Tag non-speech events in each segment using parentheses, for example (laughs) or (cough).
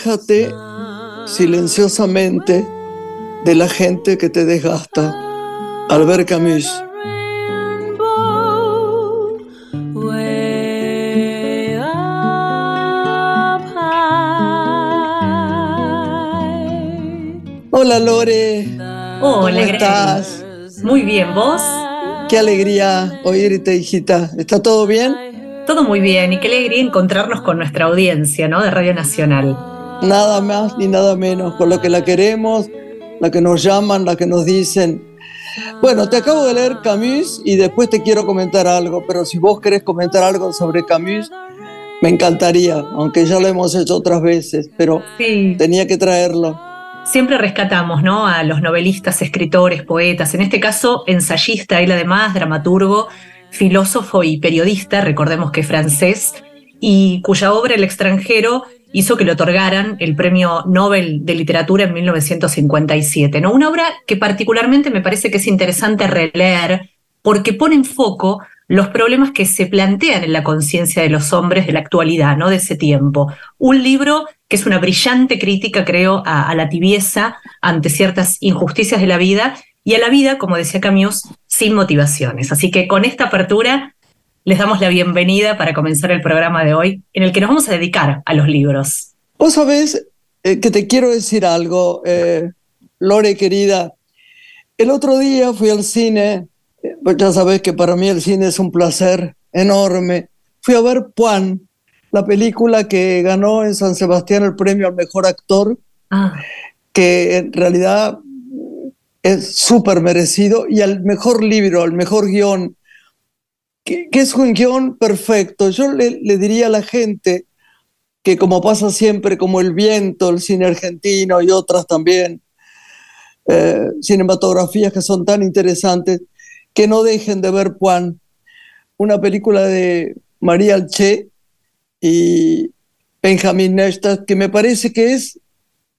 aléjate silenciosamente de la gente que te desgasta. Albert Camus. Hola Lore. Hola, ¿Cómo estás? Muy bien, ¿vos? Qué alegría oírte, hijita. ¿Está todo bien? Todo muy bien y qué alegría encontrarnos con nuestra audiencia, ¿no? De Radio Nacional. Nada más ni nada menos, con lo que la queremos, la que nos llaman, la que nos dicen. Bueno, te acabo de leer Camus y después te quiero comentar algo, pero si vos querés comentar algo sobre Camus, me encantaría, aunque ya lo hemos hecho otras veces, pero tenía que traerlo siempre rescatamos ¿no? a los novelistas, escritores, poetas, en este caso ensayista, él además dramaturgo, filósofo y periodista, recordemos que francés, y cuya obra El extranjero hizo que le otorgaran el Premio Nobel de Literatura en 1957. ¿no? Una obra que particularmente me parece que es interesante releer porque pone en foco los problemas que se plantean en la conciencia de los hombres de la actualidad, ¿no? de ese tiempo. Un libro que es una brillante crítica, creo, a, la tibieza ante ciertas injusticias de la vida y a la vida, como decía Camus, sin motivaciones. Así que con esta apertura les damos la bienvenida para comenzar el programa de hoy, en el que nos vamos a dedicar a los libros. Vos sabés eh, que te quiero decir algo, eh, Lore querida. El otro día fui al cine, eh, ya sabés que para mí el cine es un placer enorme. Fui a ver Juan, la película que ganó en San Sebastián el premio al mejor actor, ah. que en realidad es súper merecido, y al mejor libro, al mejor guion, que, es un guion perfecto. Yo le, diría a la gente que como pasa siempre, como El Viento, el cine argentino y otras también, eh, cinematografías que son tan interesantes, que no dejen de ver Juan, una película de María Alché, y Benjamin Neustadt, que me parece que es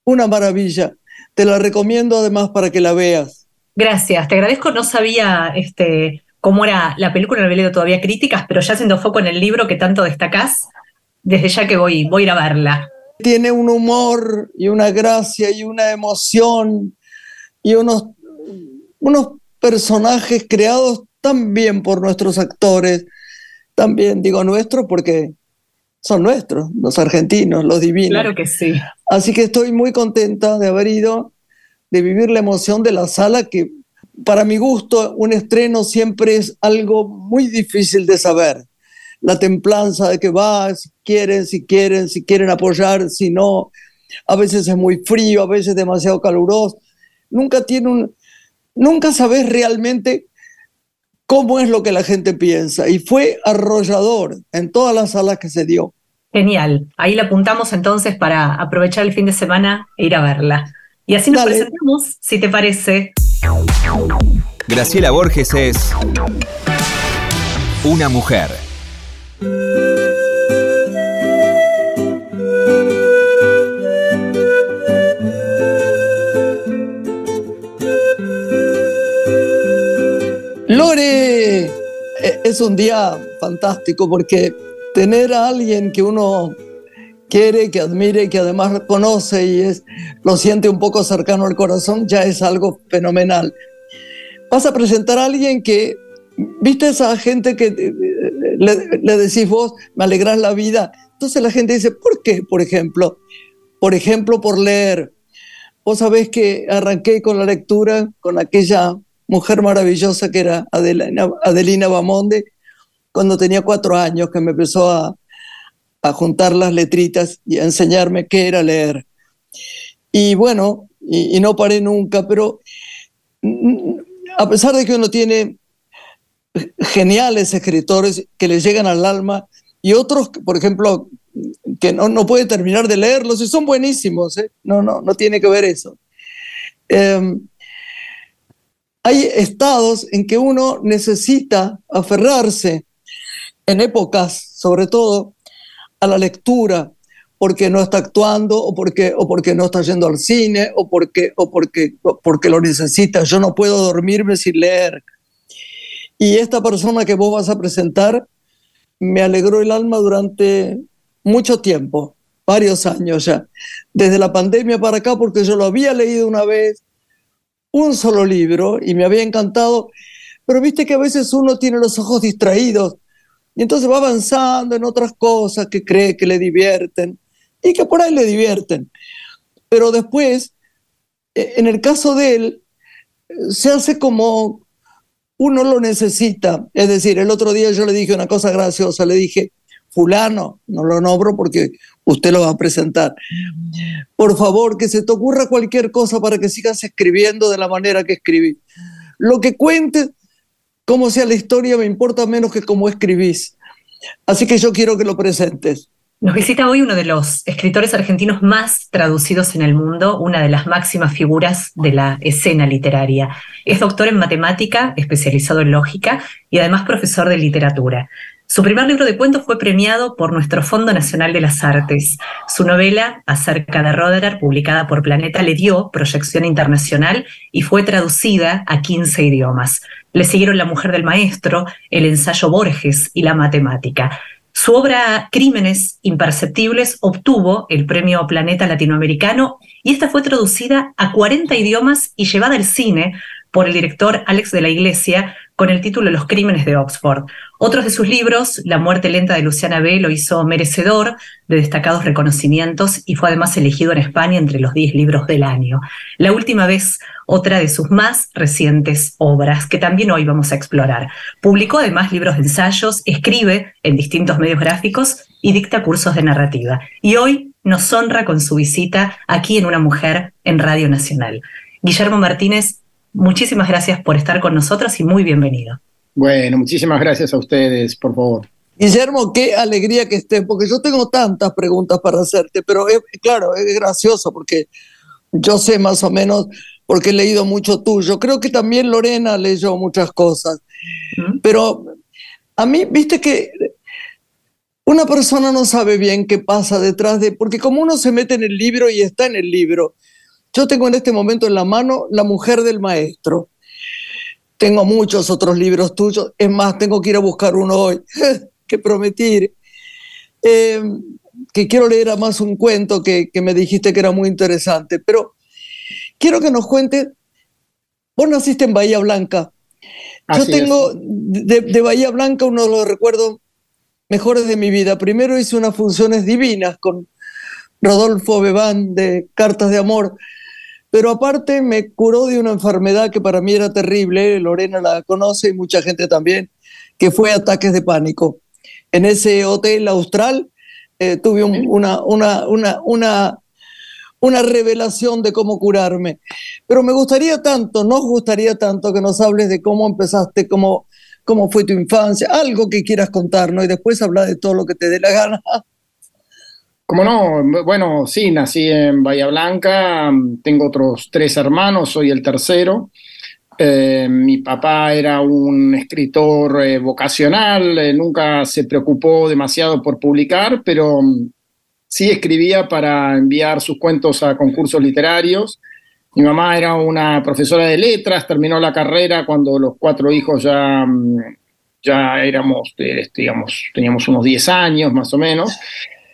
una maravilla. Te la recomiendo además para que la veas. Gracias, te agradezco. No sabía este, cómo era la película, no había leído todavía críticas, pero ya haciendo foco en el libro que tanto destacás, desde ya que voy, voy a ir a verla. Tiene un humor y una gracia y una emoción y unos, unos personajes creados tan bien por nuestros actores, también digo nuestros porque son nuestros, los argentinos, los divinos. Claro que sí. Así que estoy muy contenta de haber ido, de vivir la emoción de la sala, que para mi gusto un estreno siempre es algo muy difícil de saber. La templanza de que va, si quieren, si quieren, si quieren apoyar, si no. A veces es muy frío, a veces demasiado caluroso. Nunca tiene un, nunca sabes realmente cómo es lo que la gente piensa. Y fue arrollador en todas las salas que se dio. Genial. Ahí la apuntamos entonces para aprovechar el fin de semana e ir a verla. Y así nos presentamos, si te parece. Graciela Borges es una mujer. Lore, e, es un día fantástico porque tener a alguien que uno quiere, que admire, que además conoce y es, lo siente un poco cercano al corazón, ya es algo fenomenal. Vas a presentar a alguien que, viste esa gente que eh, le, le decís vos, me alegras la vida. Entonces la gente dice, ¿por qué? Por ejemplo, por ejemplo, por leer. Vos sabés que arranqué con la lectura, con aquella mujer maravillosa que era Adelina, Adelina Bamonde, cuando tenía cuatro años, que me empezó a, juntar las letritas y a enseñarme qué era leer. Y bueno, y, no paré nunca, pero mm, a pesar de que uno tiene geniales escritores que le llegan al alma y otros, por ejemplo, que no, no puede terminar de leerlos y son buenísimos, ¿eh? no, no, no tiene que ver eso. Em, hay estados en que uno necesita aferrarse, en épocas sobre todo, a la lectura, porque no está actuando o porque, o porque no está yendo al cine o porque, o porque, porque lo necesita. Yo no puedo dormirme sin leer. Y esta persona que vos vas a presentar me alegró el alma durante mucho tiempo. varios años ya, desde la pandemia para acá, porque yo lo había leído una vez, un solo libro, y me había encantado, pero viste que a veces uno tiene los ojos distraídos, y entonces va avanzando en otras cosas que cree que le divierten, y que por ahí le divierten. Pero después, e, en el caso de él, se hace como uno lo necesita. Es decir, el otro día yo le dije una cosa graciosa, le dije, fulano, no lo nombro porque usted lo va a presentar. Por favor, que se te ocurra cualquier cosa para que sigas escribiendo de la manera que escribí. Lo que cuentes, como sea la historia, me importa menos que cómo escribís. Así que yo quiero que lo presentes. Nos visita hoy uno de los escritores argentinos más traducidos en el mundo, una de las máximas figuras de la escena literaria. Es doctor en matemática, especializado en lógica y además profesor de literatura. Su primer libro de cuentos fue premiado por nuestro Fondo Nacional de las Artes. Su novela, acerca de Roderer, publicada por Planeta, le dio proyección internacional y fue traducida a 15 idiomas. Le siguieron La mujer del maestro, el ensayo Borges y la matemática. Su obra Crímenes Imperceptibles obtuvo el Premio Planeta Latinoamericano y esta fue traducida a 40 idiomas y llevada al cine por el director Alex de la Iglesia con el título Los Crímenes de Oxford. Otros de sus libros, La muerte lenta de Luciana B., lo hizo merecedor de destacados reconocimientos y fue además elegido en España entre los 10 libros del año. La última vez, otra de sus más recientes obras, que también hoy vamos a explorar. Publicó además libros de ensayos, escribe en distintos medios gráficos y dicta cursos de narrativa. Y hoy nos honra con su visita aquí en Una Mujer en Radio Nacional. Guillermo Martínez, Muchísimas gracias por estar con nosotros y muy bienvenido. Bueno, muchísimas gracias a ustedes, por favor. Guillermo, qué alegría que estés, porque yo tengo tantas preguntas para hacerte, pero claro, es gracioso porque yo sé más o menos, porque he leído mucho tuyo. Creo que también Lorena leyó muchas cosas, pero a mí, viste que una persona no sabe bien qué pasa detrás de, porque como uno se mete en el libro y está en el libro, yo tengo en este momento en la mano La mujer del maestro. Tengo muchos otros libros tuyos. Es más, tengo que ir a buscar uno hoy, (laughs) que prometir. Eh, que quiero leer además un cuento que, me dijiste que era muy interesante. Pero quiero que nos cuentes. Vos naciste en Bahía Blanca. Yo tengo de, de, Bahía Blanca uno de los recuerdos mejores de mi vida. Primero hice unas funciones divinas con Rodolfo Bebán de Cartas de Amor pero aparte me curó de una enfermedad que para mí era terrible, Lorena la conoce y mucha gente también, que fue ataques de pánico. En ese hotel austral eh, tuve una, una, una, una, una revelación de cómo curarme. Pero me gustaría tanto, nos gustaría tanto que nos hables de cómo empezaste, cómo, cómo fue tu infancia, algo que quieras contarnos y después hablar de todo lo que te dé la gana. Como no, bueno, sí, nací en Bahía Blanca, tengo otros tres hermanos, soy el tercero. Eh, mi papá era un escritor eh, vocacional, eh, nunca se preocupó demasiado por publicar, pero mm, sí escribía para enviar sus cuentos a concursos literarios. Mi mamá era una profesora de letras, terminó la carrera cuando los cuatro hijos ya, mm, ya éramos, digamos, teníamos unos 10 años más o menos.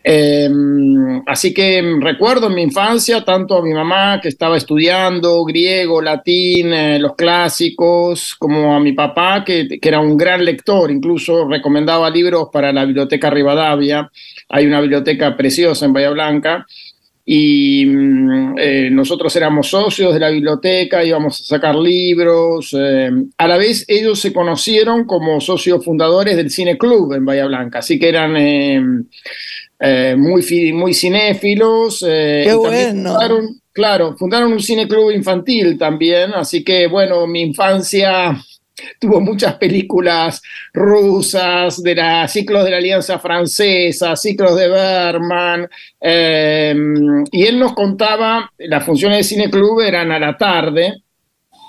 Em, así que recuerdo en mi infancia tanto a mi mamá que estaba estudiando griego, latín, eh, los clásicos, como a mi papá que, era un gran lector, incluso recomendaba libros para la biblioteca Rivadavia. Hay una biblioteca preciosa en Bahía Blanca y mm, eh, nosotros éramos socios de la biblioteca, íbamos a sacar libros. Eh, a la vez ellos se conocieron como socios fundadores del Cine Club en Bahía Blanca, así que eran em, eh, muy, muy cinéfilos. Eh, Qué bueno. claro, fundaron un cine club infantil también, así que bueno, mi infancia (laughs) tuvo muchas películas rusas, de la, ciclos de la Alianza Francesa, ciclos de Berman, em, y él nos contaba, las funciones de cine club eran a la tarde,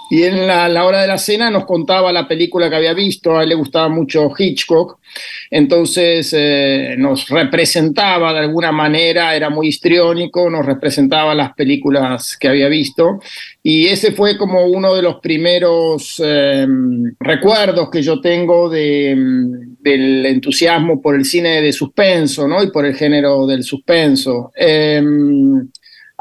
y en la, hora de la cena nos contaba la película que había visto, a él le gustaba mucho Hitchcock, entonces eh, nos representaba de alguna manera, era muy histriónico, nos representaba las películas que había visto y ese fue como uno de los primeros em, recuerdos que yo tengo de, em, del entusiasmo por el cine de suspenso ¿no? y por el género del suspenso. Em,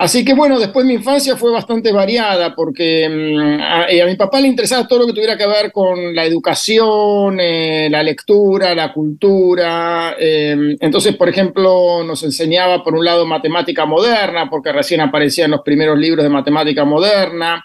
Así que bueno, después mi infancia fue bastante variada porque mm, a, mi papá le interesaba todo lo que tuviera que ver con la educación, eh, la lectura, la cultura. Em, entonces, por ejemplo, nos enseñaba por un lado matemática moderna, porque recién aparecían los primeros libros de matemática moderna.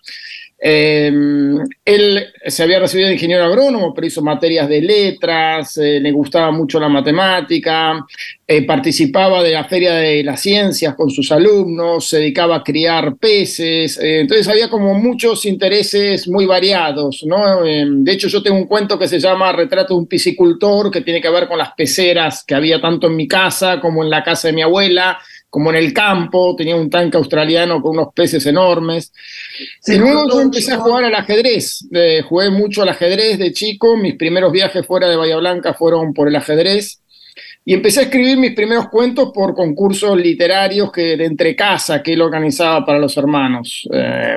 Em, él se había recibido de ingeniero agrónomo, pero hizo materias de letras, eh, le gustaba mucho la matemática, eh, participaba de la Feria de las Ciencias con sus alumnos, se dedicaba a criar peces, eh, entonces había como muchos intereses muy variados, ¿no? Em, de hecho, yo tengo un cuento que se llama Retrato de un piscicultor, que tiene que ver con las peceras que había tanto en mi casa como en la casa de mi abuela, como en el campo, tenía un tanque australiano con unos peces enormes. y luego yo empecé a jugar al ajedrez. Eh, jugué mucho al ajedrez de chico. Mis primeros viajes fuera de Bahía Blanca fueron por el ajedrez. Y empecé a escribir mis primeros cuentos por concursos literarios que, de entre casa que él organizaba para los hermanos. Eh,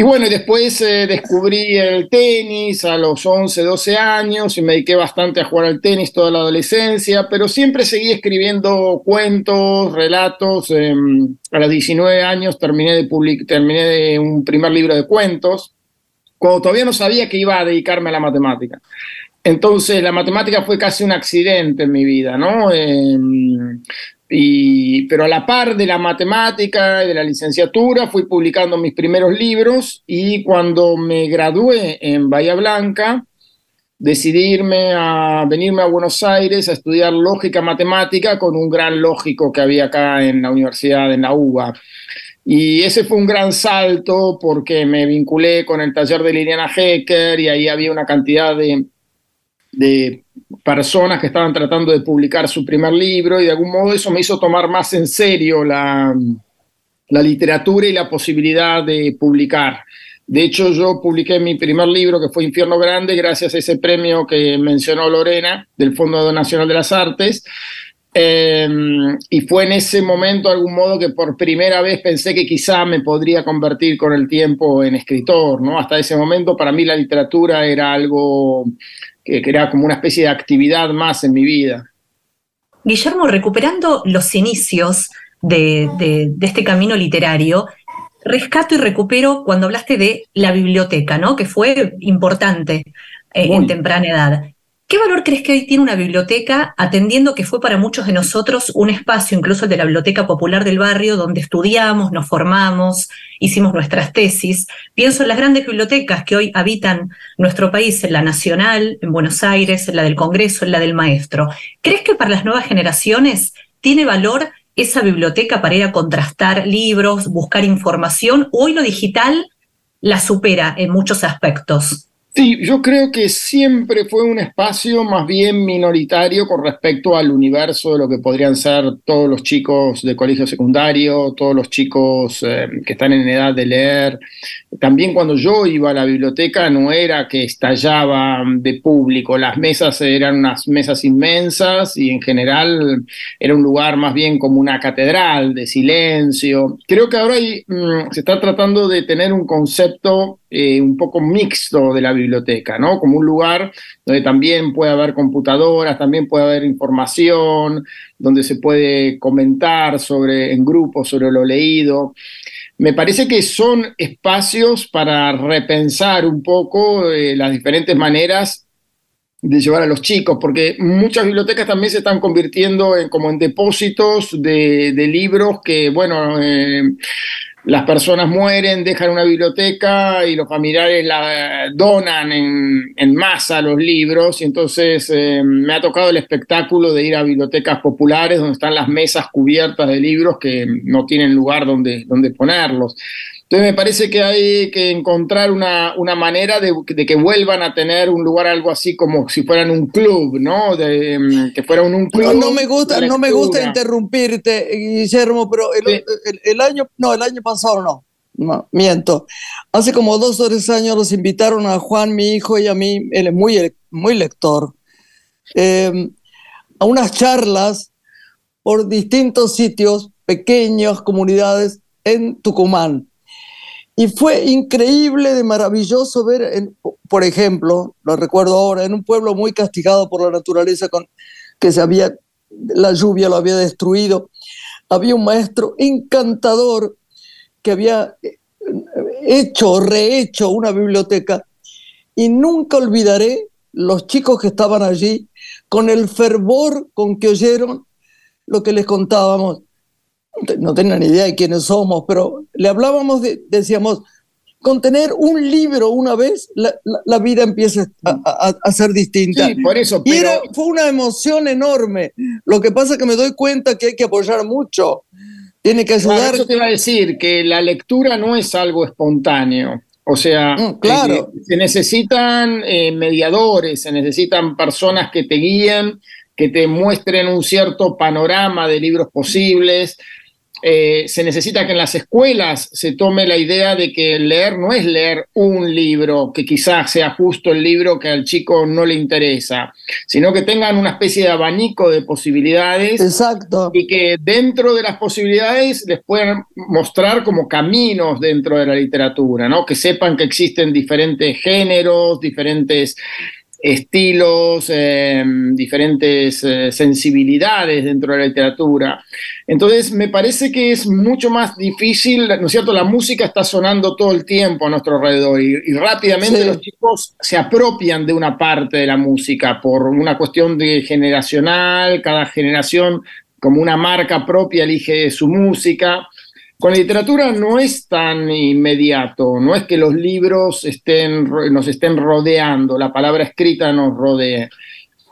y bueno, y después eh, descubrí el tenis a los 11, 12 años y me dediqué bastante a jugar al tenis toda la adolescencia, pero siempre seguí escribiendo cuentos, relatos. Em, a los 19 años terminé de, terminé de un primer libro de cuentos, cuando todavía no sabía que iba a dedicarme a la matemática. Entonces, la matemática fue casi un accidente en mi vida, ¿no? Pero a la par de la matemática y de la licenciatura fui publicando mis primeros libros y cuando me gradué en Bahía Blanca decidí irme a venirme a Buenos Aires a estudiar lógica matemática con un gran lógico que había acá en la universidad en la UBA. Y ese fue un gran salto porque me vinculé con el taller de Liliana Hecker y ahí había una cantidad de, de personas que estaban tratando de publicar su primer libro y de algún modo eso me hizo tomar más en serio la, la literatura y la posibilidad de publicar. De hecho, yo publiqué mi primer libro, que fue Infierno Grande, gracias a ese premio que mencionó Lorena del Fondo Nacional de las Artes. Em, y fue en ese momento, de algún modo, que por primera vez pensé que quizá me podría convertir con el tiempo en escritor. ¿no? Hasta ese momento, para mí, la literatura era algo que, era como una especie de actividad más en mi vida. Guillermo, recuperando los inicios de, este camino literario, rescato y recupero cuando hablaste de la biblioteca, ¿no? que fue importante eh, en temprana edad. ¿Qué valor crees que hoy tiene una biblioteca, atendiendo que fue para muchos de nosotros un espacio, incluso el de la Biblioteca Popular del Barrio, donde estudiamos, nos formamos, hicimos nuestras tesis? Pienso en las grandes bibliotecas que hoy habitan nuestro país, en la Nacional, en Buenos Aires, en la del Congreso, en la del Maestro. ¿Crees que para las nuevas generaciones tiene valor esa biblioteca para ir a contrastar libros, buscar información? ¿O hoy lo digital la supera en muchos aspectos? Sí, yo creo que siempre fue un espacio más bien minoritario con respecto al universo de lo que podrían ser todos los chicos de colegio secundario, todos los chicos eh, que están en edad de leer. También cuando yo iba a la biblioteca no era que estallaba de público, las mesas eran unas mesas inmensas y en general era un lugar más bien como una catedral de silencio. Creo que ahora mm, se está tratando de tener un concepto eh, un poco mixto de la biblioteca, ¿no? Como un lugar donde también puede haber computadoras, también puede haber información, donde se puede comentar sobre, en grupo sobre lo leído. Me parece que son espacios para repensar un poco eh, las diferentes maneras de llevar a los chicos, porque muchas bibliotecas también se están convirtiendo en como en depósitos de, libros que, bueno, eh, las personas mueren, dejan una biblioteca y los familiares la donan en, masa los libros y entonces eh, me ha tocado el espectáculo de ir a bibliotecas populares donde están las mesas cubiertas de libros que no tienen lugar donde, donde ponerlos. Entonces me parece que hay que encontrar una, una manera de, que vuelvan a tener un lugar algo así como si fueran un club, ¿no? De, em, que fueran un club. No, me gusta, no me gusta interrumpirte, Guillermo, pero el, año, no, el año pasado no. no, miento. Hace como dos o tres años los invitaron a Juan, mi hijo, y a mí, él es muy, muy lector, eh, a unas charlas por distintos sitios, pequeñas comunidades en Tucumán. Y fue increíble, de maravilloso ver, por ejemplo, lo recuerdo ahora, en un pueblo muy castigado por la naturaleza, con, que se había, la lluvia lo había destruido, había un maestro encantador que había eh, hecho, rehecho una biblioteca. Y nunca olvidaré los chicos que estaban allí con el fervor con que oyeron lo que les contábamos no tenían ni idea de quiénes somos, pero le hablábamos, de, decíamos, con tener un libro una vez, la, vida empieza a, ser distinta. Sí, por eso. Y fue una emoción enorme. Lo que pasa es que me doy cuenta que hay que apoyar mucho. Tiene que ayudar. eso te iba a decir, que la lectura no es algo espontáneo. O sea, mm, claro. se necesitan eh, mediadores, se necesitan personas que te guíen, que te muestren un cierto panorama de libros posibles, eh, se necesita que en las escuelas se tome la idea de que leer no es leer un libro, que quizás sea justo el libro que al chico no le interesa, sino que tengan una especie de abanico de posibilidades. Exacto. Y que dentro de las posibilidades les puedan mostrar como caminos dentro de la literatura, ¿no? Que sepan que existen diferentes géneros, diferentes estilos, em, diferentes eh, sensibilidades dentro de la literatura. Entonces, me parece que es mucho más difícil, ¿no es cierto? La música está sonando todo el tiempo a nuestro alrededor y, rápidamente los chicos se apropian de una parte de la música por una cuestión de generacional, cada generación como una marca propia elige su música. Con la literatura no es tan inmediato, no es que los libros estén, nos estén rodeando, la palabra escrita nos rodee.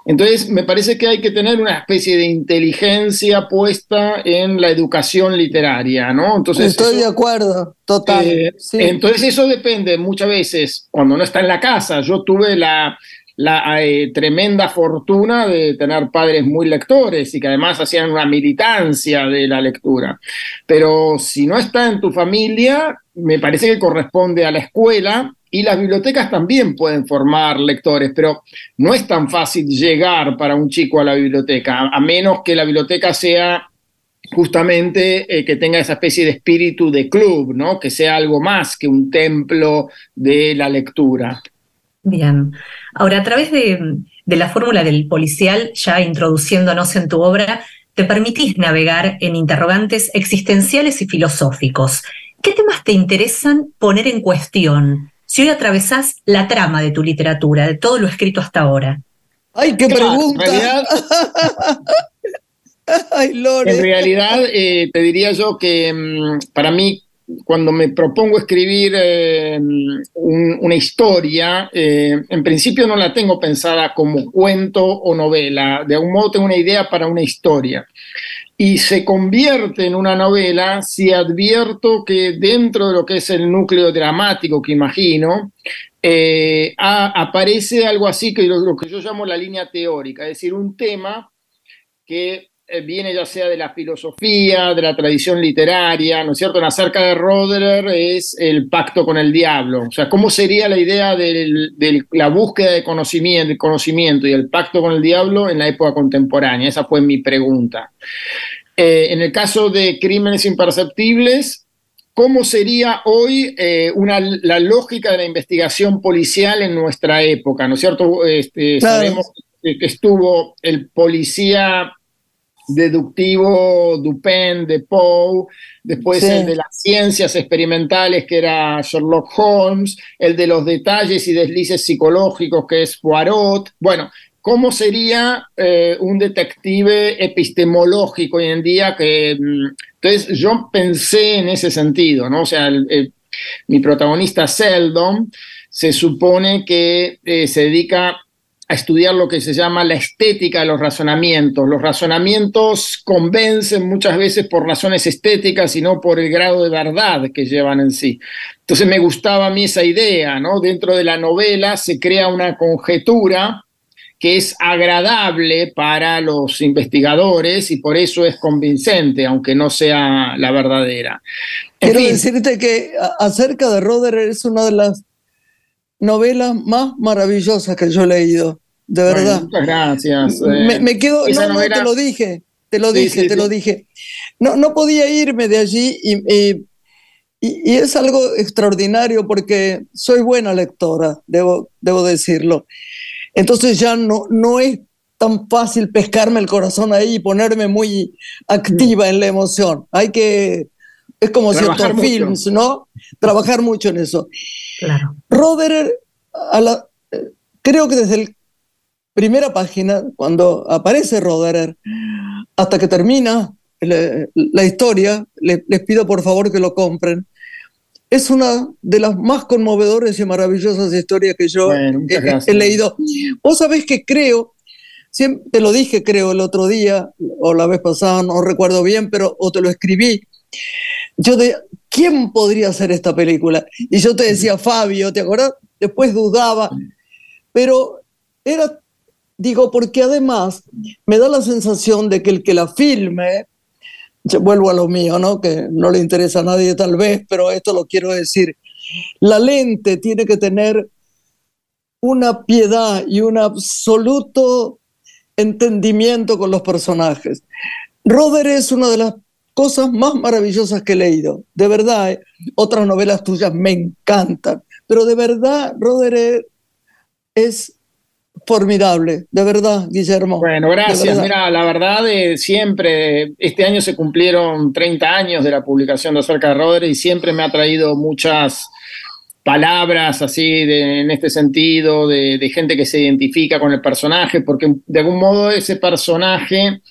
Entonces, me parece que hay que tener una especie de inteligencia puesta en la educación literaria, ¿no? Entonces, Estoy de acuerdo, total. Eh, entonces, eso depende muchas veces, cuando no está en la casa. Yo tuve la, la eh, tremenda fortuna de tener padres muy lectores y que además hacían una militancia de la lectura. Pero si no está en tu familia, me parece que corresponde a la escuela y las bibliotecas también pueden formar lectores, pero no es tan fácil llegar para un chico a la biblioteca, a menos que la biblioteca sea justamente eh, que tenga esa especie de espíritu de club, ¿no? Que sea algo más que un templo de la lectura. Bien. Ahora, a través de, la fórmula del policial, ya introduciéndonos en tu obra, te permitís navegar en interrogantes existenciales y filosóficos. ¿Qué temas te interesan poner en cuestión si hoy atravesás la trama de tu literatura, de todo lo escrito hasta ahora? ¡Ay, qué pregunta! (laughs) En realidad, eh, te diría yo que mm, para mí cuando me propongo escribir eh, una historia, eh, en principio no la tengo pensada como cuento o novela, de algún modo tengo una idea para una historia. Y se convierte en una novela si advierto que dentro de lo que es el núcleo dramático que imagino, eh, aparece algo así que lo que yo llamo la línea teórica, es decir, un tema que viene ya sea de la filosofía, de la tradición literaria, ¿no es cierto? En acerca de Roderer es el pacto con el diablo. O sea, ¿cómo sería la idea de la búsqueda de conocimiento, conocimiento y el pacto con el diablo en la época contemporánea? Esa fue mi pregunta. Eh, en el caso de crímenes imperceptibles, ¿cómo sería hoy eh, una, la lógica de la investigación policial en nuestra época? ¿No es cierto? Este, sabemos que estuvo el policía deductivo Dupin, de Poe, después el de las ciencias experimentales que era Sherlock Holmes, el de los detalles y deslices psicológicos que es Poirot. Bueno, ¿cómo sería eh, un detective epistemológico hoy en día? Que, mm, entonces yo pensé en ese sentido, ¿no? O sea, mi protagonista Seldon se supone que eh, se dedica a estudiar lo que se llama la estética de los razonamientos. Los razonamientos convencen muchas veces por razones estéticas y no por el grado de verdad que llevan en sí. Entonces me gustaba a mí esa idea, ¿no? Dentro de la novela se crea una conjetura que es agradable para los investigadores y por eso es convincente, aunque no sea la verdadera. Quiero decirte que acerca de Roder es una de las novelas más maravillosas que yo he leído, de verdad. muchas gracias. me, eh, quedo, no, no, te lo dije, te lo dije, te lo dije. No, no podía irme de allí y, y, es algo extraordinario porque soy buena lectora, debo, debo decirlo. Entonces ya no, no es tan fácil pescarme el corazón ahí y ponerme muy activa en la emoción. Hay que, es como ciertos films, ¿no? Trabajar mucho en eso. Claro. Roderer, a la, creo que desde la primera página, cuando aparece Roderer, hasta que termina la, historia, les pido por favor que lo compren. Es una de las más conmovedoras y maravillosas historias que yo he, leído. Vos sabés que creo, siempre te lo dije creo el otro día, o la vez pasada, no recuerdo bien, pero o te lo escribí. Yo de, ¿quién podría hacer esta película? Y yo te decía, Fabio, ¿te acuerdas? Después dudaba, pero era, digo, porque además me da la sensación de que el que la filme, vuelvo a lo mío, ¿no? Que no le interesa a nadie tal vez, pero esto lo quiero decir. La lente tiene que tener una piedad y un absoluto entendimiento con los personajes. Roder es una de las cosas más maravillosas que he leído. De verdad, ¿eh? otras novelas tuyas me encantan, pero de verdad, Roder es formidable, de verdad, Guillermo. Bueno, gracias. Mira, la verdad, de siempre, este año se cumplieron 30 años de la publicación de Acerca de Roder y siempre me ha traído muchas palabras así en este sentido, de, de, gente que se identifica con el personaje, porque de algún modo ese personaje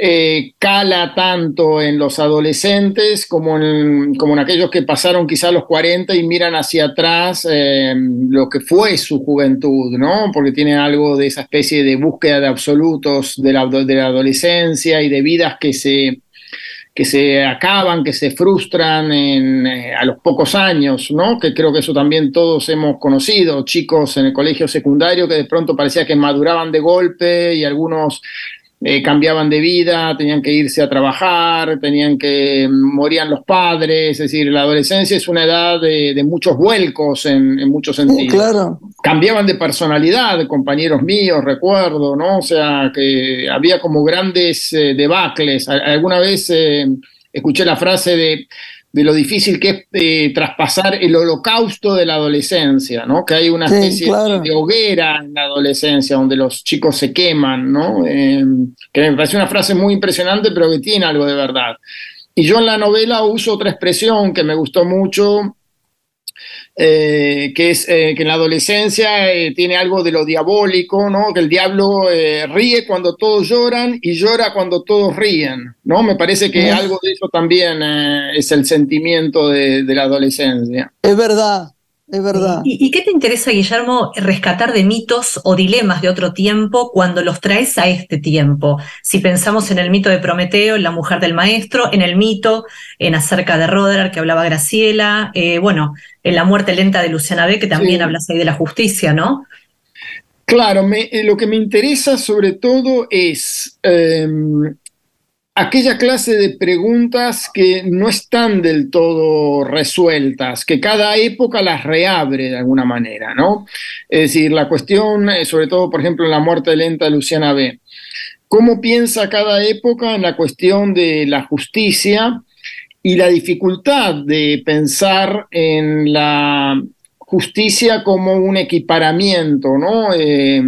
eh, cala tanto en los adolescentes como en, como en aquellos que pasaron quizá los 40 y miran hacia atrás eh, lo que fue su juventud, ¿no? Porque tiene algo de esa especie de búsqueda de absolutos de la, de la adolescencia y de vidas que se, que se acaban, que se frustran eh, a los pocos años, ¿no? Que creo que eso también todos hemos conocido, chicos en el colegio secundario que de pronto parecía que maduraban de golpe y algunos eh, cambiaban de vida, tenían que irse a trabajar, tenían que mm, morían los padres, es decir, la adolescencia es una edad de, muchos vuelcos en, muchos sentidos. claro. Cambiaban de personalidad, compañeros míos, recuerdo, ¿no? O sea, que había como grandes eh, debacles. Alguna vez eh, escuché la frase de de lo difícil que es eh, traspasar el holocausto de la adolescencia, ¿no? Que hay una especie de hoguera en la adolescencia donde los chicos se queman, ¿no? Eh, que me parece una frase muy impresionante, pero que tiene algo de verdad. Y yo en la novela uso otra expresión que me gustó mucho, eh, que es eh, que en la adolescencia eh, tiene algo de lo diabólico, ¿no? Que el diablo ríe cuando todos lloran y llora cuando todos ríen, ¿no? Me parece que algo de eso también es el sentimiento de, de la adolescencia. Es verdad, es verdad. ¿Y, qué te interesa, Guillermo, rescatar de mitos o dilemas de otro tiempo cuando los traes a este tiempo? Si pensamos en el mito de Prometeo, en la mujer del maestro, en el mito en acerca de Roder, que hablaba Graciela, eh, bueno, en la muerte lenta de Luciana B, que también hablas ahí de la justicia, ¿no? Claro, eh, lo que me interesa sobre todo es em, aquella clase de preguntas que no están del todo resueltas, que cada época las reabre de alguna manera, ¿no? Es decir, la cuestión, eh, sobre todo, por ejemplo, en la muerte lenta de Luciana B. ¿Cómo piensa cada época en la cuestión de la justicia y la dificultad de pensar en la justicia como un equiparamiento, ¿no? Eh,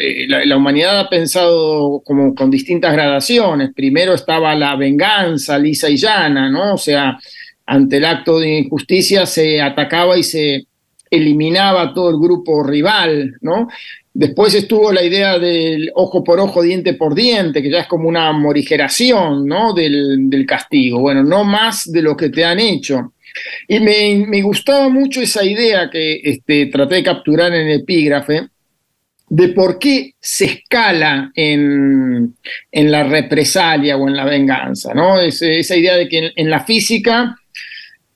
eh, la, humanidad ha pensado como con distintas gradaciones. Primero estaba la venganza lisa y llana, ¿no? O sea, ante el acto de injusticia se atacaba y se eliminaba todo el grupo rival, ¿no? Después estuvo la idea del ojo por ojo, diente por diente, que ya es como una morigeración, ¿no? Del, del castigo. Bueno, no más de lo que te han hecho. Y me, gustaba mucho esa idea que este, traté de capturar en el epígrafe, de por qué se escala en, la represalia o en la venganza, ¿no? esa idea de que en, la física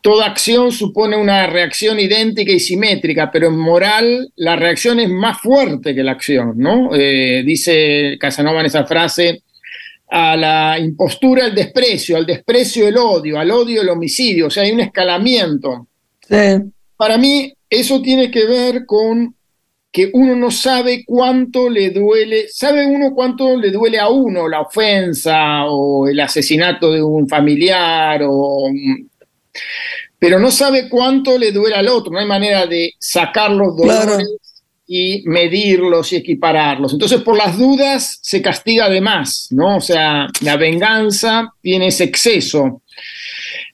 toda acción supone una reacción idéntica y simétrica, pero en moral la reacción es más fuerte que la acción, ¿no? Eh, dice Casanova en esa frase, a la impostura el desprecio, al desprecio el odio, al odio el homicidio, o sea, hay un escalamiento. Para mí eso tiene que ver con que uno no sabe cuánto le duele, sabe uno cuánto le duele a uno la ofensa o el asesinato de un familiar, o, pero no sabe cuánto le duele al otro, no hay manera de sacar los dolores y medirlos y equipararlos. Entonces, por las dudas se castiga de más, ¿no? O sea, la venganza tiene ese exceso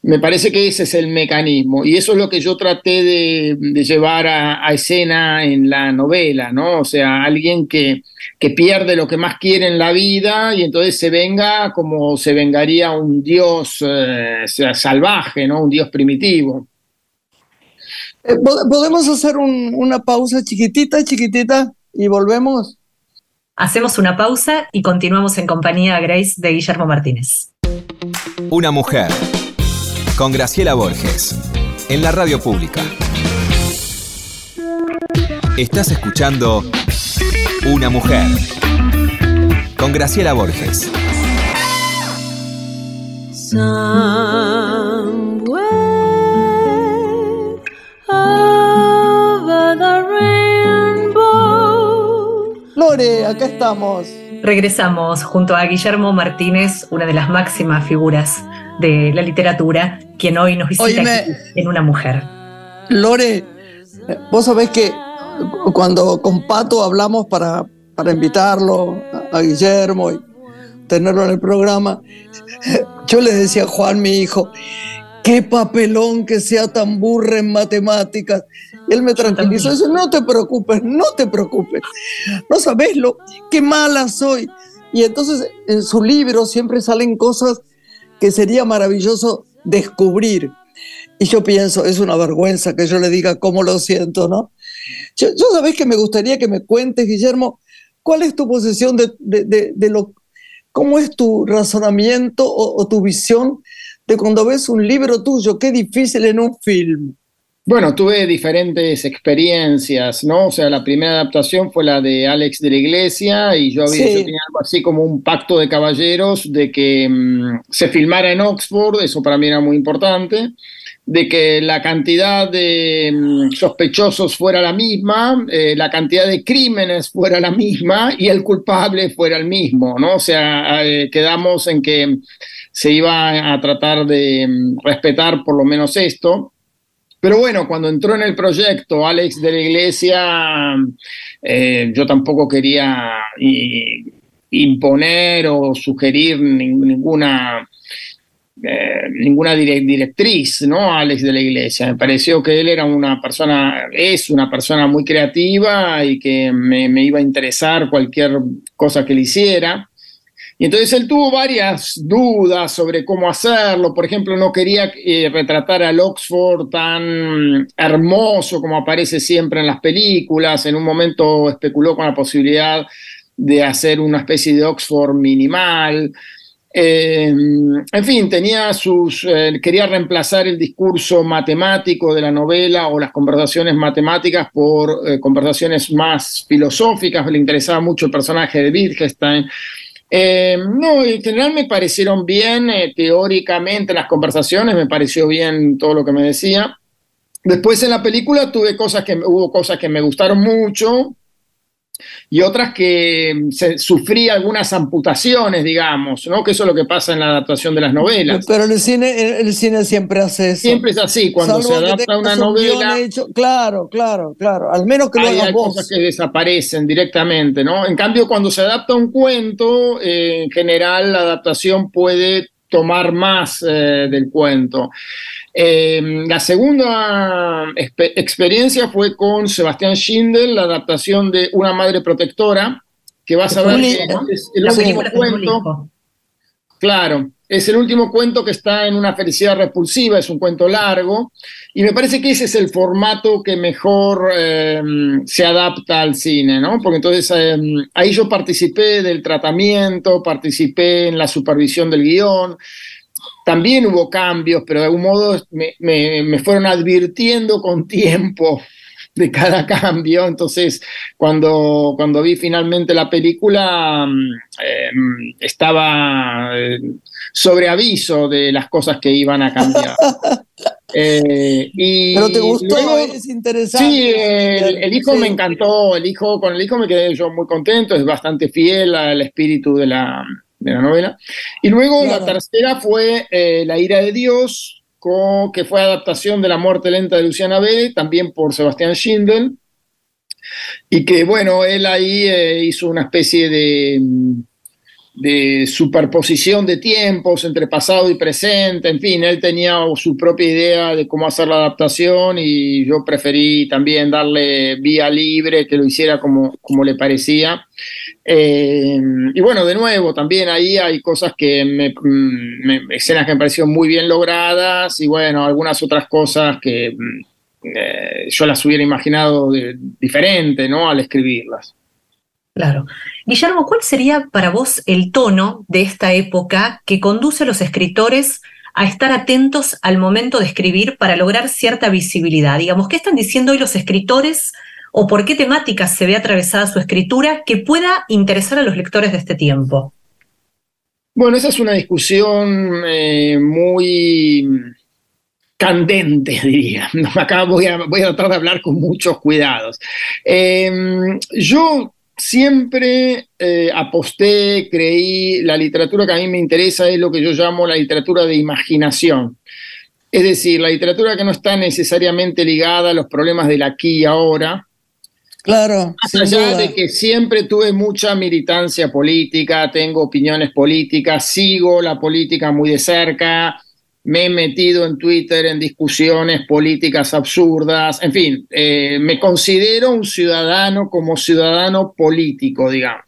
me parece que ese es el mecanismo y eso es lo que yo traté de, llevar a, escena en la novela, ¿no? O sea, alguien que, que, pierde lo que más quiere en la vida y entonces se venga como se vengaría un dios eh, salvaje, ¿no? Un dios primitivo. Eh, ¿Podemos hacer una pausa chiquitita, chiquitita y volvemos? Hacemos una pausa y continuamos en compañía Grace de Guillermo Martínez. Una mujer con Graciela Borges en la radio pública. Estás escuchando Una mujer con Graciela Borges. Lore, acá estamos. Regresamos junto a Guillermo Martínez, una de las máximas figuras de la literatura, quien hoy nos visita en Una Mujer. Lore, vos sabés que cuando con Pato hablamos para, para invitarlo a Guillermo y tenerlo en el programa, yo le decía a Juan, mi hijo, qué papelón que sea tan burra en matemáticas. Él me tranquilizó, dice, no te preocupes, no te preocupes, no sabes lo, qué mala soy. Y entonces en su libro siempre salen cosas que sería maravilloso descubrir. Y yo pienso, es una vergüenza que yo le diga cómo lo siento, ¿no? Yo, sabés que me gustaría que me cuentes, Guillermo, cuál es tu posición de, de, lo, cómo es tu razonamiento o, tu visión de cuando ves un libro tuyo, qué difícil en un film. Bueno, tuve diferentes experiencias, ¿no? O sea, la primera adaptación fue la de Alex de la Iglesia y yo, había, tenía algo así como un pacto de caballeros de que mm, se filmara en Oxford, eso para mí era muy importante, de que la cantidad de mm, sospechosos fuera la misma, eh, la cantidad de crímenes fuera la misma y el culpable fuera el mismo, ¿no? O sea, eh, quedamos en que se iba a tratar de mm, respetar por lo menos esto. Pero bueno, cuando entró en el proyecto Alex de la Iglesia, eh, yo tampoco quería imponer o sugerir ninguna, eh, ninguna directriz, ¿no? Alex de la Iglesia. Me pareció que él era una persona, es una persona muy creativa y que me, me iba a interesar cualquier cosa que le hiciera. Y entonces él tuvo varias dudas sobre cómo hacerlo. Por ejemplo, no quería eh, retratar al Oxford tan hermoso como aparece siempre en las películas. En un momento especuló con la posibilidad de hacer una especie de Oxford minimal. Eh, en fin, tenía sus, eh, quería reemplazar el discurso matemático de la novela o las conversaciones matemáticas por conversaciones más filosóficas. Le interesaba mucho el personaje de Wittgenstein. Eh, no, en general me parecieron bien, eh, teóricamente las conversaciones, me pareció bien todo lo que me decía. Después en la película tuve cosas que, hubo cosas que me gustaron mucho, y otras que mm, se, sufrí algunas amputaciones, digamos, ¿no? Que eso es lo que pasa en la adaptación de las novelas. Pero el cine, el cine siempre hace eso. Siempre es así, cuando se adapta una novela. claro, claro, claro. Al menos que lo hay, hay cosas que desaparecen directamente, ¿no? En cambio, cuando se adapta un cuento, eh, en general la adaptación puede tomar más eh, del cuento. Eh, la segunda experiencia fue con Sebastián Schindel, la adaptación de Una madre protectora, que vas a ver que es el último cuento. Claro, es el último cuento que está en una felicidad repulsiva, es un cuento largo, y me parece que ese es el formato que mejor eh, se adapta al cine, ¿no? Porque entonces ahí yo participé del tratamiento, participé en la supervisión del guion, también hubo cambios, pero de algún modo me, me fueron advirtiendo con tiempo de cada cambio. Entonces, cuando, cuando vi finalmente la película, mm, em, estaba eh, sobre aviso de las cosas que iban a cambiar. (laughs) Eh, y Pero te gustó, es interesante. Sí, el, hijo me encantó, el hijo, con el hijo me quedé yo muy contento, es bastante fiel al espíritu de la, de la novela. Y luego la tercera fue eh, La ira de Dios, que fue adaptación de La muerte lenta de Luciana B, también por Sebastián Schindel, y que bueno, él ahí eh, hizo una especie de de superposición de tiempos entre pasado y presente, en fin, él tenía su propia idea de cómo hacer la adaptación y yo preferí también darle vía libre, que lo hiciera como, como le parecía. Eh, y bueno, de nuevo, también ahí hay cosas que me, escenas que me parecieron muy bien logradas y bueno, algunas otras cosas que mm, eh, yo las hubiera imaginado diferente, ¿no? Al escribirlas. Claro. Guillermo, ¿cuál sería para vos el tono de esta época que conduce a los escritores a estar atentos al momento de escribir para lograr cierta visibilidad? Digamos, ¿qué están diciendo hoy los escritores o por qué temáticas se ve atravesada su escritura que pueda interesar a los lectores de este tiempo? Bueno, esa es una discusión eh, muy candente, (laughs) diría. Acá voy a, voy a, tratar de hablar con muchos cuidados. Eh, yo siempre eh, aposté, creí, la literatura que a mí me interesa es lo que yo llamo la literatura de imaginación. Es decir, la literatura que no está necesariamente ligada a los problemas del aquí y ahora. Claro. Más allá de que siempre tuve mucha militancia política, tengo opiniones políticas, sigo la política muy de cerca, me he metido en Twitter en discusiones políticas absurdas, en fin, eh, me considero un ciudadano como ciudadano político, digamos.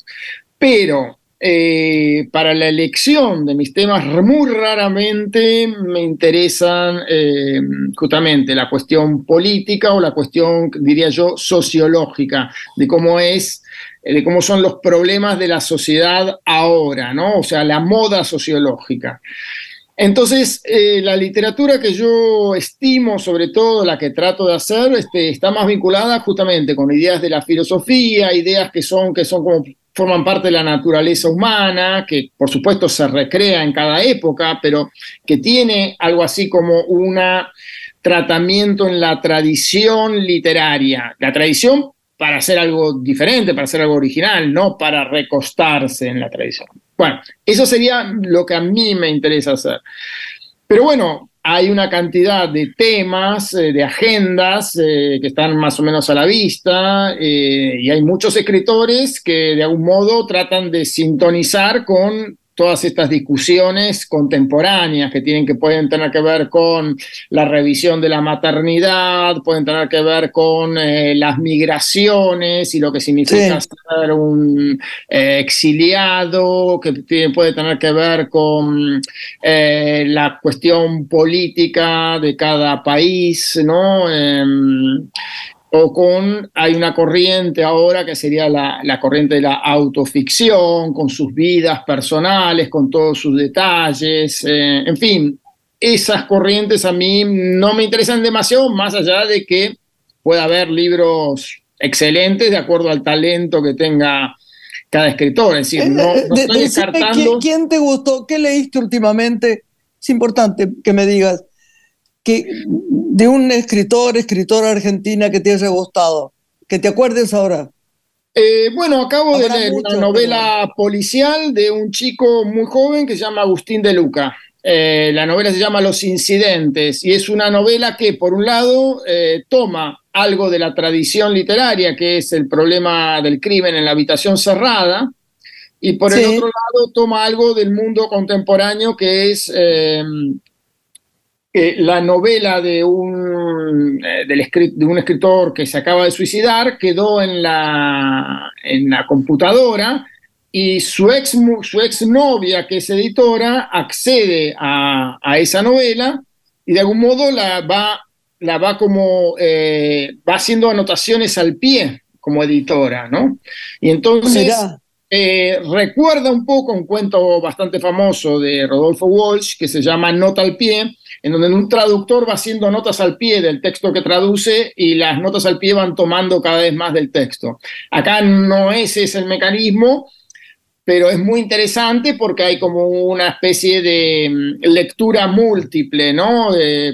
Pero eh, para la elección de mis temas muy raramente me interesan eh, justamente la cuestión política o la cuestión, diría yo, sociológica, de cómo es de cómo son los problemas de la sociedad ahora, ¿no? O sea, la moda sociológica. Entonces, eh, la literatura que yo estimo, sobre todo la que trato de hacer, este, está más vinculada justamente con ideas de la filosofía, ideas que son, que son como forman parte de la naturaleza humana, que por supuesto se recrea en cada época, pero que tiene algo así como un tratamiento en la tradición literaria. La tradición para hacer algo diferente, para hacer algo original, no para recostarse en la tradición. Bueno, eso sería lo que a mí me interesa hacer. Pero bueno, hay una cantidad de temas, eh, de agendas eh, que están más o menos a la vista eh, y hay muchos escritores que de algún modo tratan de sintonizar con todas estas discusiones contemporáneas que tienen que pueden tener que ver con la revisión de la maternidad, pueden tener que ver con eh, las migraciones y lo que significa ser un eh, exiliado, que puede tener que ver con eh, la cuestión política de cada país, ¿no? O con, hay una corriente ahora que sería la, corriente de la autoficción, con sus vidas personales, con todos sus detalles, eh, en fin, esas corrientes a mí no me interesan demasiado, más allá de que pueda haber libros excelentes de acuerdo al talento que tenga cada escritor. Es decir, no, eh, estoy descartando... ¿Quién te gustó? ¿Qué leíste últimamente? Es importante que me digas que de un escritor, escritora argentina que te haya gustado, que te acuerdes ahora. Eh, bueno, acabo de leer una novela policial de un chico muy joven que se llama Agustín de Luca. Eh, la novela se llama Los Incidentes y es una novela que, por un lado, eh, toma algo de la tradición literaria, que es el problema del crimen en la habitación cerrada, y por el otro lado toma algo del mundo contemporáneo, que es la novela de un, eh, de un escritor que se acaba de suicidar quedó en la, en la computadora y su ex, su ex novia, que es editora, accede a, esa novela y de algún modo la va, la va como, eh, va haciendo anotaciones al pie como editora, ¿no? Y entonces eh, recuerda un poco un cuento bastante famoso de Rodolfo Walsh que se llama Nota al pie, en donde un traductor va haciendo notas al pie del texto que traduce y las notas al pie van tomando cada vez más del texto. Acá no ese es el mecanismo, pero es muy interesante porque hay como una especie de mm, lectura múltiple, ¿no?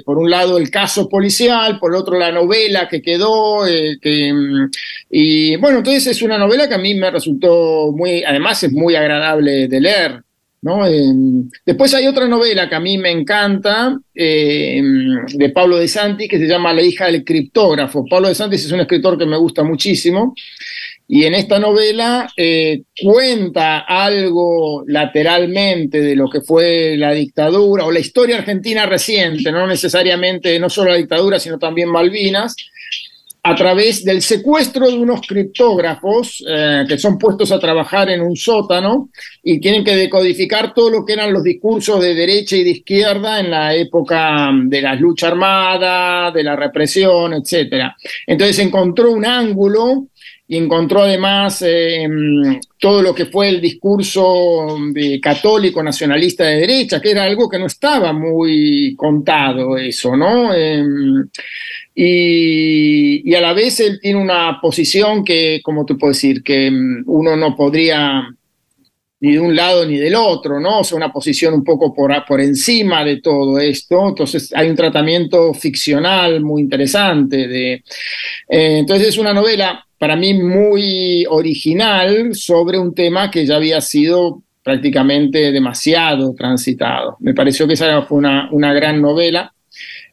por un lado el caso policial, por otro la novela que quedó, eh, mm, y bueno, entonces es una novela que a mí me resultó muy, además es muy agradable de leer. ¿No? Em, después hay otra novela que a mí me encanta, em, de Pablo de Santi, que se llama La hija del criptógrafo. Pablo de Santi es un escritor que me gusta muchísimo y en esta novela eh, cuenta algo lateralmente de lo que fue la dictadura o la historia argentina reciente, no necesariamente, no solo la dictadura, sino también Malvinas, a través del secuestro de unos criptógrafos eh, que son puestos a trabajar en un sótano y tienen que decodificar todo lo que eran los discursos de derecha y de izquierda en la época de la lucha armada, de la represión, etc. Entonces encontró un ángulo y encontró además eh, todo lo que fue el discurso católico nacionalista de derecha, que era algo que no estaba muy contado eso, ¿no? Em, y, a la vez él tiene una posición que, como tú puedes decir, que em, uno no podría ni de un lado ni del otro, ¿no? O sea, una posición un poco por, por encima de todo esto. Entonces hay un tratamiento ficcional muy interesante. De, eh, entonces es una novela para mí muy original sobre un tema que ya había sido prácticamente demasiado transitado. Me pareció que esa fue una, una gran novela.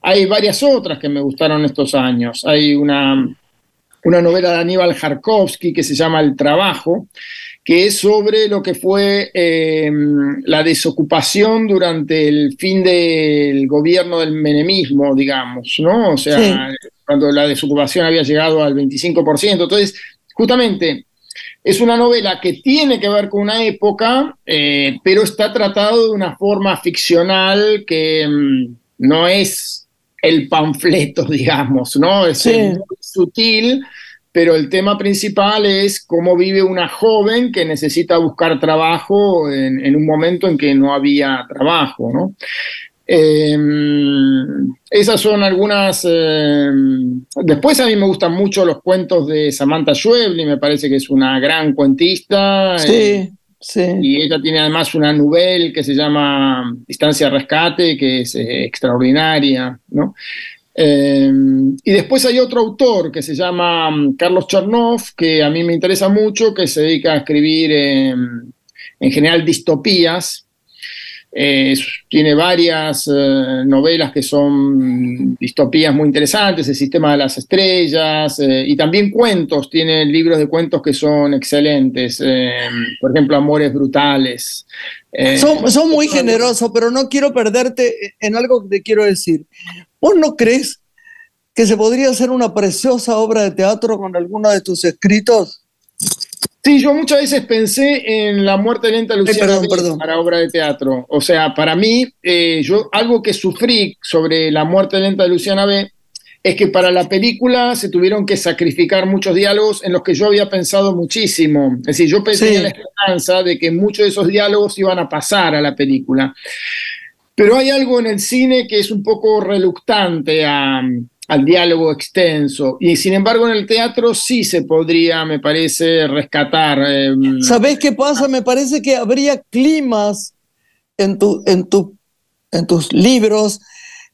Hay varias otras que me gustaron estos años. Hay una, una novela de Aníbal Jarkovsky que se llama El Trabajo, que es sobre lo que fue em, la desocupación durante el fin del gobierno del menemismo, digamos, ¿no? O sea, cuando la desocupación había llegado al 25%. Entonces, justamente, es una novela que tiene que ver con una época, eh, pero está tratado de una forma ficcional que em, no es el panfleto, (laughs) digamos, ¿no? Es muy sutil pero el tema principal es cómo vive una joven que necesita buscar trabajo en, un momento en que no había trabajo, ¿no? Em, esas son algunas. Em, después a mí me gustan mucho los cuentos de Samantha Schweblin, me parece que es una gran cuentista. Sí, eh, sí. Y ella tiene además una novela que se llama Distancia Rescate, que es eh, extraordinaria, ¿no? Eh, y después hay otro autor que se llama mm, Carlos Chernov, que a mí me interesa mucho, que se dedica a escribir en general distopías. Eh, tiene varias eh, novelas que son distopías muy interesantes, El sistema de las estrellas, y también cuentos, tiene libros de cuentos que son excelentes, por ejemplo, Amores Brutales. Son, son, muy generosos, pero no quiero perderte en algo que te quiero decir. ¿Vos no crees que se podría hacer una preciosa obra de teatro con alguno de tus escritos? Sí, yo muchas veces pensé en la muerte lenta de Luciana Ay, perdón, para obra de teatro. O sea, para mí, eh, yo algo que sufrí sobre la muerte lenta de Luciana B es que para la película se tuvieron que sacrificar muchos diálogos en los que yo había pensado muchísimo. Es decir, yo pensé en la esperanza de que muchos de esos diálogos iban a pasar a la película. Pero hay algo en el cine que es un poco reluctante al diálogo extenso. Y sin embargo en el teatro sí se podría, me parece, rescatar. Eh, ¿Sabés qué pasa? Me parece que habría climas en, tu, en, tu, en tus libros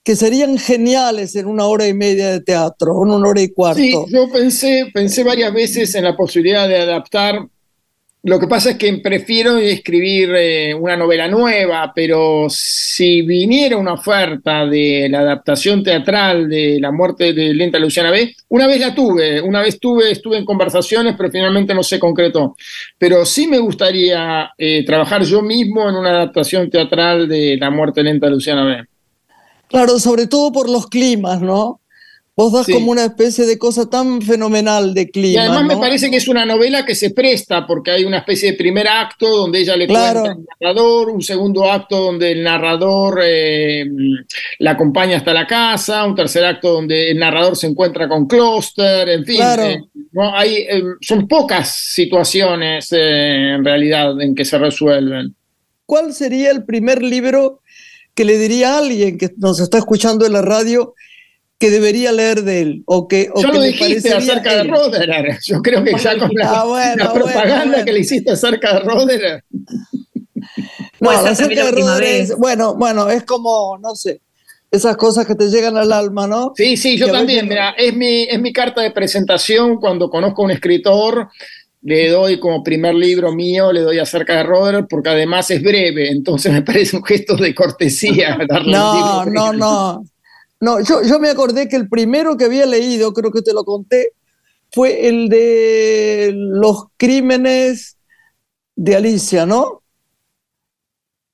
que serían geniales en una hora y media de teatro, en una hora y cuarto. Sí, yo pensé, pensé varias veces en la posibilidad de adaptar lo que pasa es que prefiero escribir eh, una novela nueva, pero si viniera una oferta de la adaptación teatral de La muerte de Lenta Luciana B, una vez la tuve, una vez tuve, estuve en conversaciones, pero finalmente no se concretó. Pero sí me gustaría eh, trabajar yo mismo en una adaptación teatral de La muerte lenta Luciana B. Claro, sobre todo por los climas, ¿no? Vos das como una especie de cosa tan fenomenal de clima. Y además me parece que es una novela que se presta porque hay una especie de primer acto donde ella le cuenta al narrador, un segundo acto donde el narrador eh, la acompaña hasta la casa, un tercer acto donde el narrador se encuentra con Cluster, en fin. Eh, ¿no? hay, eh, son pocas situaciones en realidad en que se resuelven. ¿Cuál sería el primer libro que le diría a alguien que nos está escuchando en la radio? Que debería leer de él o que o Yo lo dijiste acerca de Roderer. Yo creo que ya con la, ah, propaganda que le hiciste acerca de Roderer. (laughs) No, acerca de Roderer es, bueno, bueno, es como, no sé, esas cosas que te llegan al alma, ¿no? Sí, sí, yo también. Mira, es mi, es mi carta de presentación cuando conozco a un escritor. Le doy como primer libro mío, le doy acerca de Roderer, porque además es breve, entonces (laughs) me parece un gesto de cortesía (laughs) darle no, No, no, no. No, yo, yo me acordé que el primero que había leído, creo que te lo conté, fue el de los crímenes de Alicia, ¿no?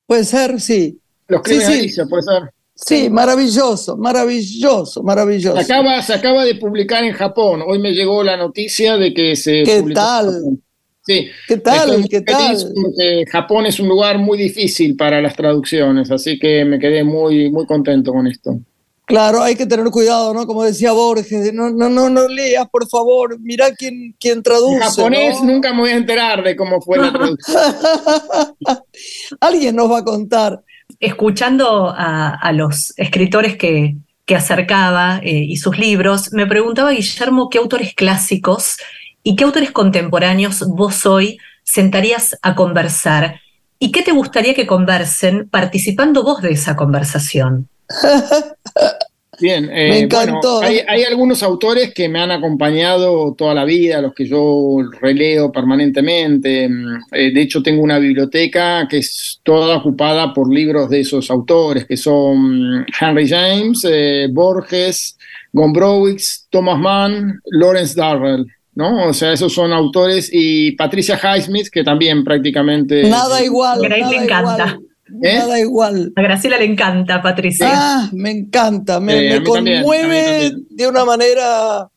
Puede ser, sí. Los crímenes de Alicia, puede ser. Sí, maravilloso, maravilloso, maravilloso. Se acaba, se acaba de publicar en Japón. Hoy me llegó la noticia de que se. ¿Qué tal? Sí. ¿Qué tal? ¿Qué tal? Porque Japón es un lugar muy difícil para las traducciones, así que me quedé muy, muy contento con esto. Claro, hay que tener cuidado, ¿no? Como decía Borges, no, no, no, no leas, por favor, mira quién, quién traduce. En japonés nunca me voy a enterar de cómo fue la traducción. (laughs) Alguien nos va a contar. Escuchando a, los escritores que, que acercaba eh, y sus libros, me preguntaba Guillermo qué autores clásicos y qué autores contemporáneos vos hoy sentarías a conversar y qué te gustaría que conversen participando vos de esa conversación. Bien, (laughs) eh, me encantó. hay, algunos autores que me han acompañado toda la vida, los que yo releo permanentemente. Mm, eh, de hecho, tengo una biblioteca que es toda ocupada por libros de esos autores, que son mm, Henry James, eh, Borges, Gombrowicz, Thomas Mann, Lawrence Darrell. ¿no? O sea, esos son autores y Patricia Highsmith, que también prácticamente... Nada igual. me encanta. ¿Eh? Nada igual. A Graciela le encanta, Patricia. Ah, me encanta, me, conmueve de una manera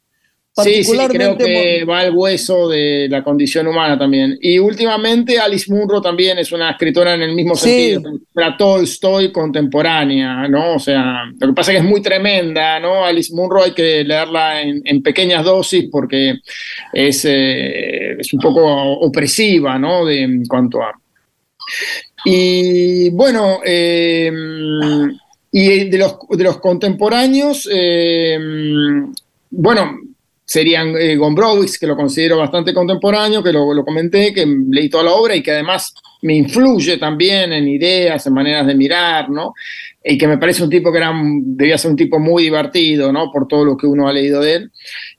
Sí, sí, creo que va al hueso de la condición humana también. Y últimamente Alice Munro también es una escritora en el mismo sentido, la Tolstoy contemporánea, ¿no? O sea, lo que pasa es que es muy tremenda, ¿no? Alice Munro hay que leerla en, pequeñas dosis porque es, eh, es un poco opresiva, ¿no? De, en cuanto a... Y bueno, eh, y de los, de los contemporáneos, eh, bueno, serían eh, Gombrowicz, que lo considero bastante contemporáneo, que lo, lo, comenté, que leí toda la obra y que además me influye también en ideas, en maneras de mirar, ¿no? Y que me parece un tipo que era, debía ser un tipo muy divertido, ¿no? Por todo lo que uno ha leído de él.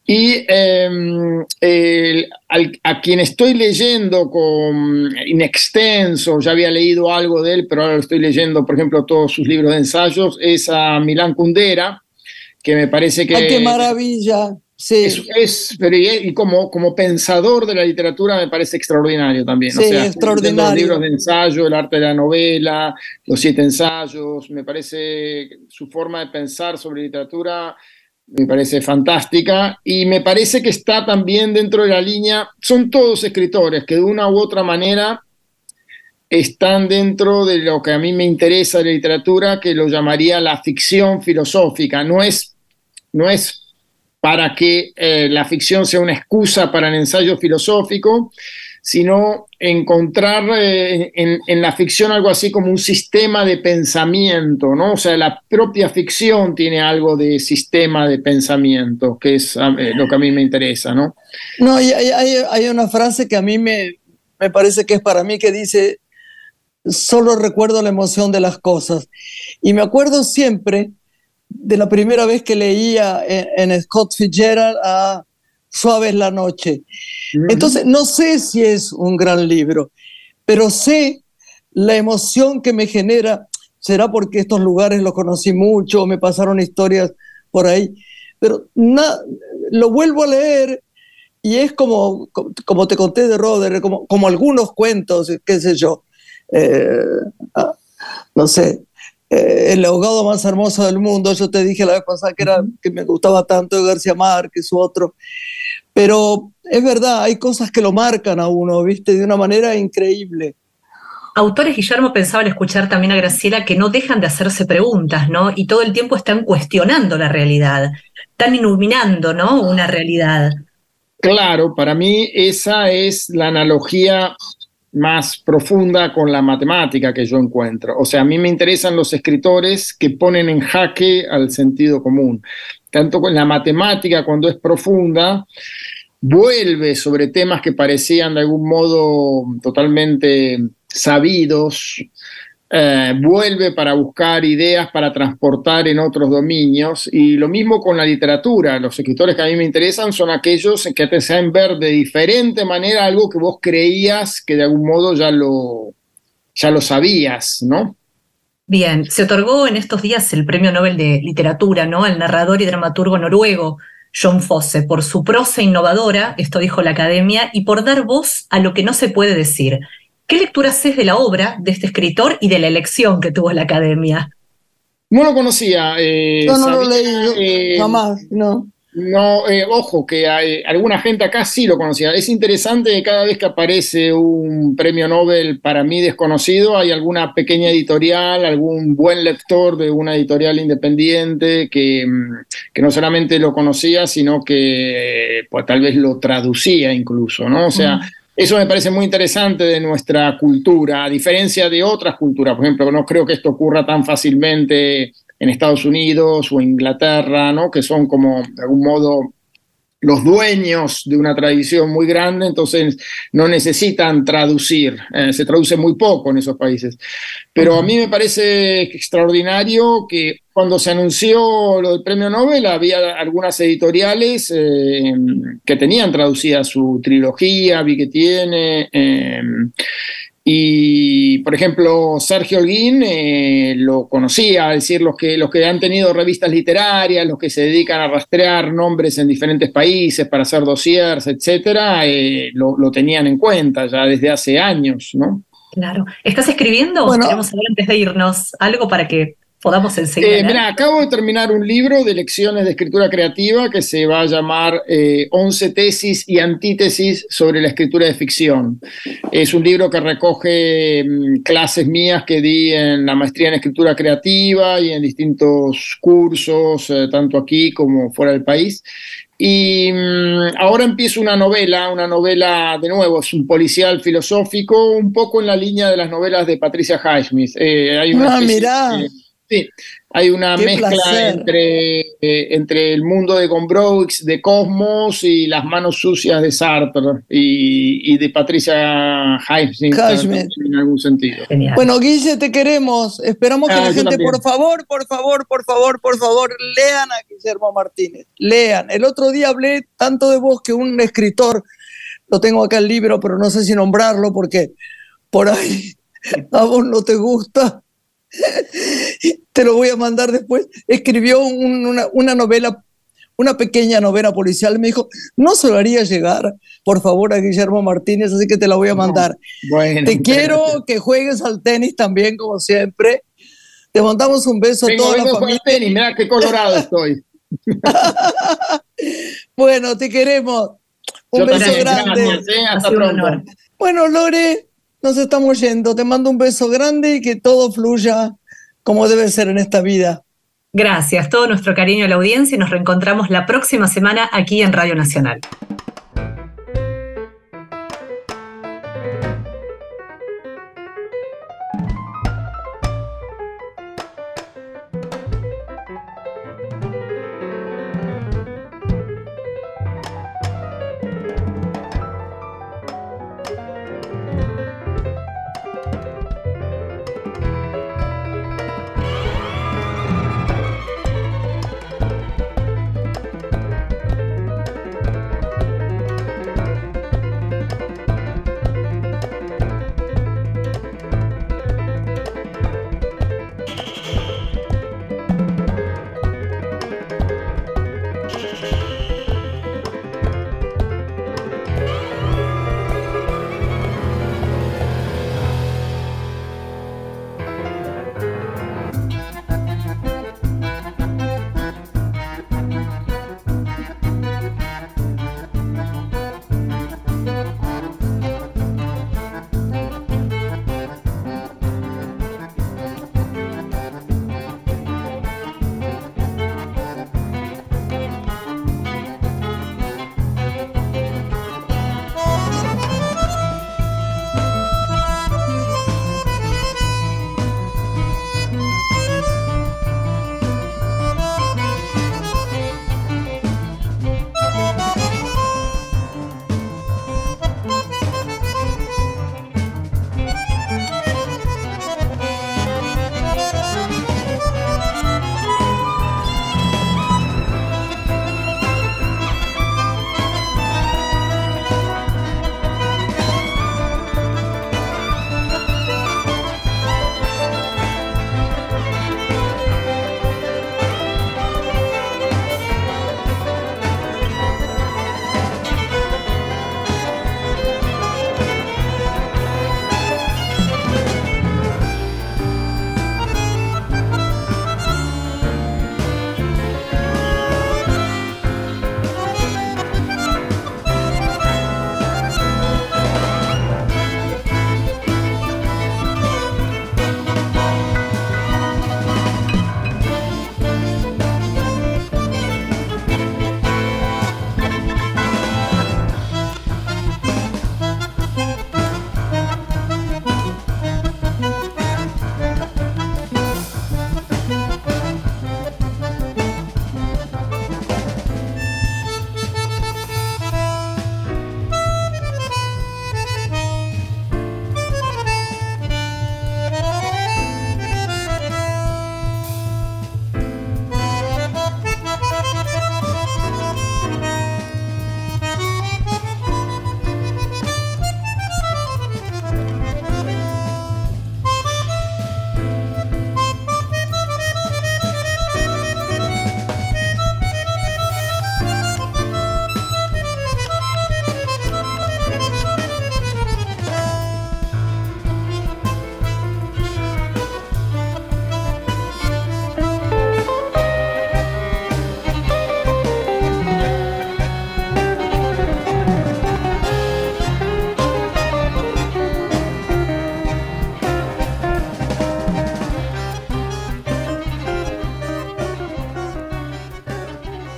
Y em, a quien estoy leyendo con in extenso, ya había leído algo de él, pero ahora lo estoy leyendo, por ejemplo, todos sus libros de ensayos, es a Milán Kundera, que me parece que... ¡Ay, qué maravilla! Sí. Es, pero y, como, como pensador de la literatura me parece extraordinario también. Sí, extraordinario. Los libros de ensayo, el arte de la novela, los siete ensayos, me parece su forma de pensar sobre literatura me parece fantástica y me parece que está también dentro de la línea, son todos escritores que de una u otra manera están dentro de lo que a mí me interesa de la literatura, que lo llamaría la ficción filosófica. No es, no es para que eh, la ficción sea una excusa para el ensayo filosófico, sino encontrar eh, en, la ficción algo así como un sistema de pensamiento, ¿no? O sea, la propia ficción tiene algo de sistema de pensamiento, que es eh, lo que a mí me interesa, ¿no? No, hay, hay, una frase que a mí me, me parece que es para mí que dice, solo recuerdo la emoción de las cosas. Y me acuerdo siempre de la primera vez que leía en, en Scott Fitzgerald a Suave es la noche. Entonces, no sé si es un gran libro, pero sé la emoción que me genera. Será porque estos lugares los conocí mucho, me pasaron historias por ahí, pero lo vuelvo a leer y es como, como te conté de Roder, como, como algunos cuentos, qué sé yo, eh, ah, no sé, eh, el abogado más hermoso del mundo. Yo te dije la vez pasada que, era, que me gustaba tanto García Márquez u otro. Pero es verdad, hay cosas que lo marcan a uno, ¿viste? De una manera increíble. Autores, Guillermo, pensaba al escuchar también a Graciela que no dejan de hacerse preguntas, ¿no? Y todo el tiempo están cuestionando la realidad, están iluminando, ¿no? Una realidad. Claro, para mí esa es la analogía más profunda con la matemática que yo encuentro. O sea, a mí me interesan los escritores que ponen en jaque al sentido común. Tanto con la matemática, cuando es profunda, vuelve sobre temas que parecían de algún modo totalmente sabidos, eh, vuelve para buscar ideas para transportar en otros dominios y lo mismo con la literatura. Los escritores que a mí me interesan son aquellos que te hacen ver de diferente manera algo que vos creías que de algún modo ya lo, ya lo sabías, ¿no? Bien, se otorgó en estos días el Premio Nobel de Literatura, ¿no? Al narrador y dramaturgo noruego John Fosse por su prosa innovadora, esto dijo la Academia, y por dar voz a lo que no se puede decir. ¿Qué lectura haces de la obra de este escritor y de la elección que tuvo la Academia? No lo conocía. Eh, no, no lo leí, eh, jamás, no. No, eh, ojo, que hay, alguna gente acá sí lo conocía. Es interesante que cada vez que aparece un premio Nobel para mí desconocido, hay alguna pequeña editorial, algún buen lector de una editorial independiente que, mm, que no solamente lo conocía, sino que pues, tal vez lo traducía incluso, ¿no? O sea, eso me parece muy interesante de nuestra cultura, a diferencia de otras culturas. Por ejemplo, no creo que esto ocurra tan fácilmente en Estados Unidos o Inglaterra, ¿no? que son como de algún modo los dueños de una tradición muy grande, entonces no necesitan traducir, eh, se traduce muy poco en esos países. Pero a mí me parece extraordinario que cuando se anunció lo del premio Nobel había algunas editoriales eh, que tenían traducida su trilogía, vi que tiene. Eh, y, por ejemplo, Sergio Holguín eh, lo conocía, es decir, los que, los que han tenido revistas literarias, los que se dedican a rastrear nombres en diferentes países para hacer dossiers, etcétera, eh, lo, tenían en cuenta ya desde hace años, ¿no? Claro. ¿Estás escribiendo? Bueno, Queremos saber antes de irnos algo para que podamos enseñar. Eh, mira, acabo de terminar un libro de lecciones de escritura creativa que se va a llamar eh, 11 tesis y antítesis sobre la escritura de ficción. Es un libro que recoge mm, clases mías que di en la maestría en escritura creativa y en distintos cursos, eh, tanto aquí como fuera del país. Y mm, ahora empiezo una novela, una novela de nuevo, es un policial filosófico, un poco en la línea de las novelas de Patricia Highsmith. Eh, hay una ah, Sí, hay una mezcla entre, eh, entre el mundo de Gombrowicz, de Cosmos y las manos sucias de Sartre y, de Patricia Highsmith en algún sentido. Bueno, Guille, te queremos. Esperamos que ah, la gente, por favor, por favor, por favor, por favor, lean a Guillermo Martínez. Lean. El otro día hablé tanto de vos que un escritor, lo tengo acá el libro, pero no sé si nombrarlo porque por ahí (laughs) a vos no te gusta (laughs) te lo voy a mandar después, escribió una, novela, una pequeña novela policial, me dijo, no se lo haría llegar, por favor, a Guillermo Martínez, así que te la voy a mandar. te quiero que juegues al tenis también, como siempre. Te mandamos un beso a toda la familia. Tenis, mira qué colorado estoy. (laughs) bueno, te queremos. Un beso grande. ¿eh? Hasta pronto. Bueno, Lore, nos estamos yendo. Te mando un beso grande y que todo fluya como debe ser en esta vida. Gracias, todo nuestro cariño a la audiencia y nos reencontramos la próxima semana aquí en Radio Nacional.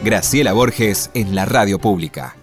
Graciela Borges en la radio pública.